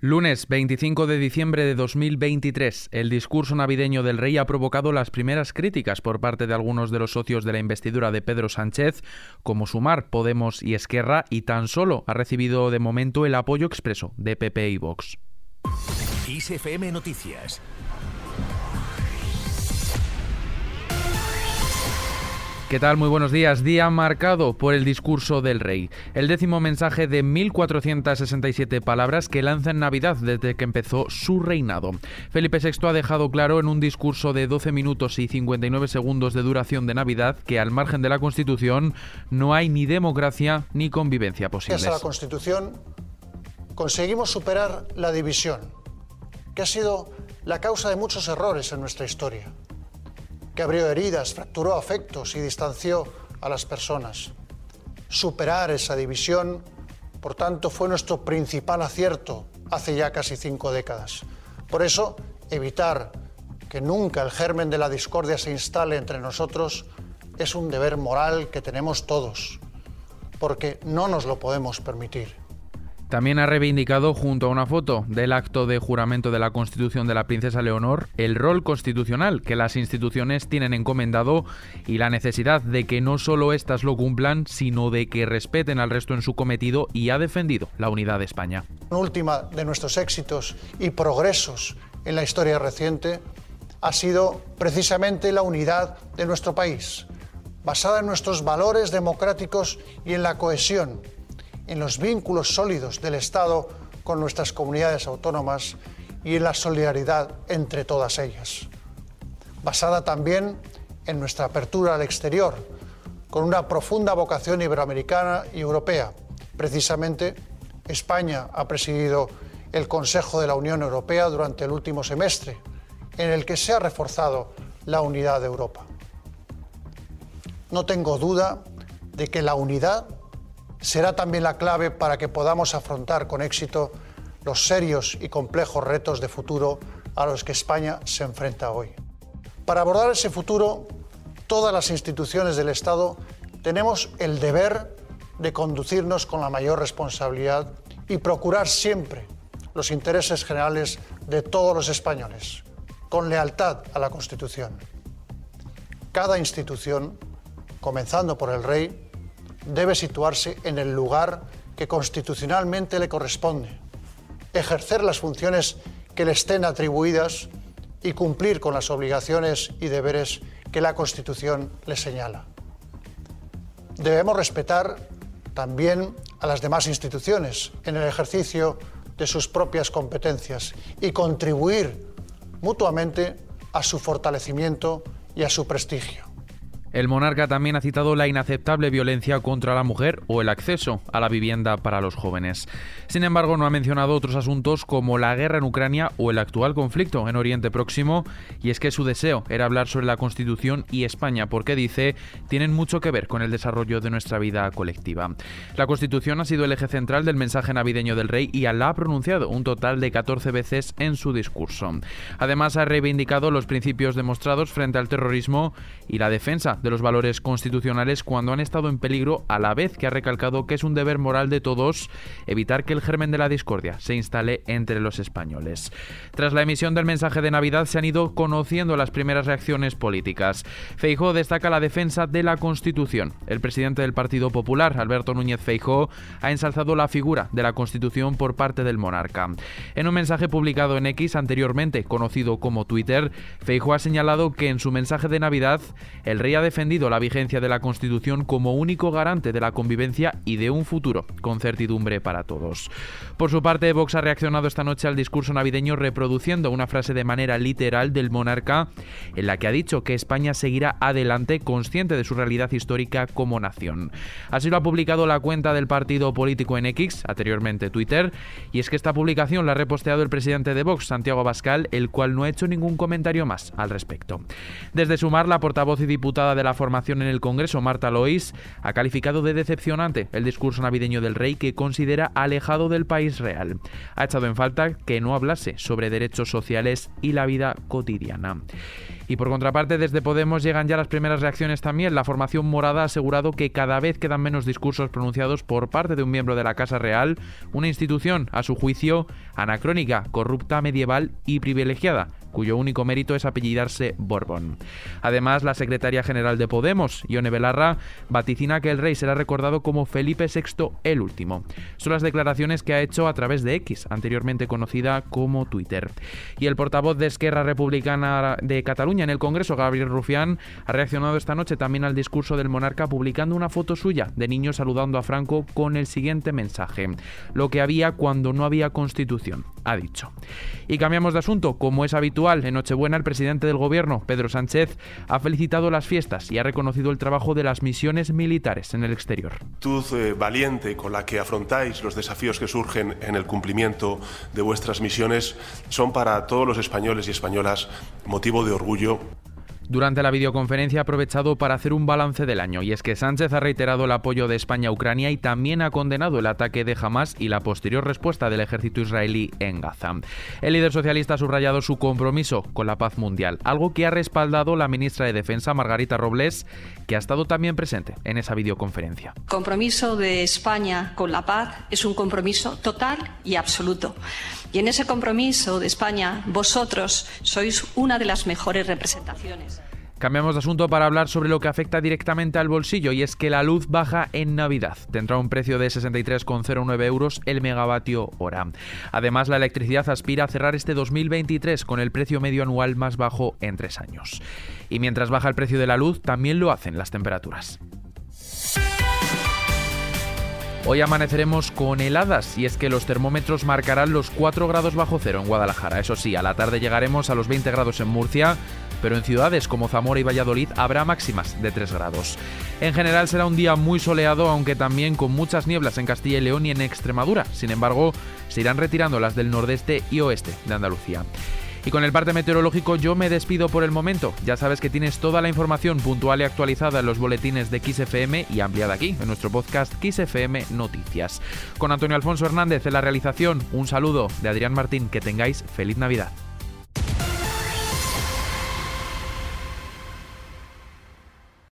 Lunes 25 de diciembre de 2023, el discurso navideño del rey ha provocado las primeras críticas por parte de algunos de los socios de la investidura de Pedro Sánchez, como Sumar, Podemos y Esquerra, y tan solo ha recibido de momento el apoyo expreso de PP y Vox. Noticias ¿Qué tal? Muy buenos días. Día marcado por el discurso del rey. El décimo mensaje de 1467 palabras que lanza en Navidad desde que empezó su reinado. Felipe VI ha dejado claro en un discurso de 12 minutos y 59 segundos de duración de Navidad que al margen de la Constitución no hay ni democracia ni convivencia posible. Gracias a la Constitución conseguimos superar la división, que ha sido la causa de muchos errores en nuestra historia que abrió heridas, fracturó afectos y distanció a las personas. Superar esa división, por tanto, fue nuestro principal acierto hace ya casi cinco décadas. Por eso, evitar que nunca el germen de la discordia se instale entre nosotros es un deber moral que tenemos todos, porque no nos lo podemos permitir. También ha reivindicado, junto a una foto del acto de juramento de la Constitución de la Princesa Leonor, el rol constitucional que las instituciones tienen encomendado y la necesidad de que no solo éstas lo cumplan, sino de que respeten al resto en su cometido y ha defendido la unidad de España. Una última de nuestros éxitos y progresos en la historia reciente ha sido precisamente la unidad de nuestro país, basada en nuestros valores democráticos y en la cohesión en los vínculos sólidos del Estado con nuestras comunidades autónomas y en la solidaridad entre todas ellas. Basada también en nuestra apertura al exterior, con una profunda vocación iberoamericana y europea. Precisamente, España ha presidido el Consejo de la Unión Europea durante el último semestre, en el que se ha reforzado la unidad de Europa. No tengo duda de que la unidad será también la clave para que podamos afrontar con éxito los serios y complejos retos de futuro a los que España se enfrenta hoy. Para abordar ese futuro, todas las instituciones del Estado tenemos el deber de conducirnos con la mayor responsabilidad y procurar siempre los intereses generales de todos los españoles, con lealtad a la Constitución. Cada institución, comenzando por el Rey, debe situarse en el lugar que constitucionalmente le corresponde, ejercer las funciones que le estén atribuidas y cumplir con las obligaciones y deberes que la Constitución le señala. Debemos respetar también a las demás instituciones en el ejercicio de sus propias competencias y contribuir mutuamente a su fortalecimiento y a su prestigio. El monarca también ha citado la inaceptable violencia contra la mujer o el acceso a la vivienda para los jóvenes. Sin embargo, no ha mencionado otros asuntos como la guerra en Ucrania o el actual conflicto en Oriente Próximo, y es que su deseo era hablar sobre la Constitución y España, porque dice tienen mucho que ver con el desarrollo de nuestra vida colectiva. La Constitución ha sido el eje central del mensaje navideño del rey y la ha pronunciado un total de 14 veces en su discurso. Además, ha reivindicado los principios demostrados frente al terrorismo y la defensa de los valores constitucionales cuando han estado en peligro, a la vez que ha recalcado que es un deber moral de todos evitar que el germen de la discordia se instale entre los españoles. Tras la emisión del mensaje de Navidad se han ido conociendo las primeras reacciones políticas. Feijó destaca la defensa de la Constitución. El presidente del Partido Popular, Alberto Núñez Feijó, ha ensalzado la figura de la Constitución por parte del monarca. En un mensaje publicado en X anteriormente conocido como Twitter, Feijó ha señalado que en su mensaje de Navidad el rey ha defendido la vigencia de la Constitución como único garante de la convivencia y de un futuro con certidumbre para todos. Por su parte, Vox ha reaccionado esta noche al discurso navideño reproduciendo una frase de manera literal del monarca en la que ha dicho que España seguirá adelante consciente de su realidad histórica como nación. Así lo ha publicado la cuenta del partido político en X, anteriormente Twitter, y es que esta publicación la ha reposteado el presidente de Vox, Santiago Bascal, el cual no ha hecho ningún comentario más al respecto. Desde Sumar, la portavoz y diputada de la formación en el Congreso, Marta Lois, ha calificado de decepcionante el discurso navideño del rey que considera alejado del país real. Ha echado en falta que no hablase sobre derechos sociales y la vida cotidiana. Y por contraparte, desde Podemos llegan ya las primeras reacciones también. La formación morada ha asegurado que cada vez quedan menos discursos pronunciados por parte de un miembro de la Casa Real, una institución, a su juicio, anacrónica, corrupta, medieval y privilegiada cuyo único mérito es apellidarse Borbón. Además, la secretaria general de Podemos, Ione Belarra, vaticina que el rey será recordado como Felipe VI el último. Son las declaraciones que ha hecho a través de X, anteriormente conocida como Twitter. Y el portavoz de Esquerra Republicana de Cataluña en el Congreso, Gabriel Rufián, ha reaccionado esta noche también al discurso del monarca publicando una foto suya de niño saludando a Franco con el siguiente mensaje. Lo que había cuando no había constitución, ha dicho. Y cambiamos de asunto, como es habitual en Nochebuena, el presidente del gobierno, Pedro Sánchez, ha felicitado las fiestas y ha reconocido el trabajo de las misiones militares en el exterior. Actitud eh, valiente con la que afrontáis los desafíos que surgen en el cumplimiento de vuestras misiones son para todos los españoles y españolas motivo de orgullo Yo. Durante la videoconferencia ha aprovechado para hacer un balance del año, y es que Sánchez ha reiterado el apoyo de España a Ucrania y también ha condenado el ataque de Hamas y la posterior respuesta del ejército israelí en Gaza. El líder socialista ha subrayado su compromiso con la paz mundial, algo que ha respaldado la ministra de Defensa, Margarita Robles, que ha estado también presente en esa videoconferencia. El compromiso de España con la paz es un compromiso total y absoluto. Y en ese compromiso de España, vosotros sois una de las mejores representaciones. Cambiamos de asunto para hablar sobre lo que afecta directamente al bolsillo y es que la luz baja en Navidad. Tendrá un precio de 63,09 euros el megavatio hora. Además, la electricidad aspira a cerrar este 2023 con el precio medio anual más bajo en tres años. Y mientras baja el precio de la luz, también lo hacen las temperaturas. Hoy amaneceremos con heladas y es que los termómetros marcarán los 4 grados bajo cero en Guadalajara. Eso sí, a la tarde llegaremos a los 20 grados en Murcia, pero en ciudades como Zamora y Valladolid habrá máximas de 3 grados. En general será un día muy soleado, aunque también con muchas nieblas en Castilla y León y en Extremadura. Sin embargo, se irán retirando las del nordeste y oeste de Andalucía. Y con el parte meteorológico yo me despido por el momento. Ya sabes que tienes toda la información puntual y actualizada en los boletines de XFM y ampliada aquí en nuestro podcast XFM Noticias. Con Antonio Alfonso Hernández en la realización, un saludo de Adrián Martín, que tengáis feliz Navidad.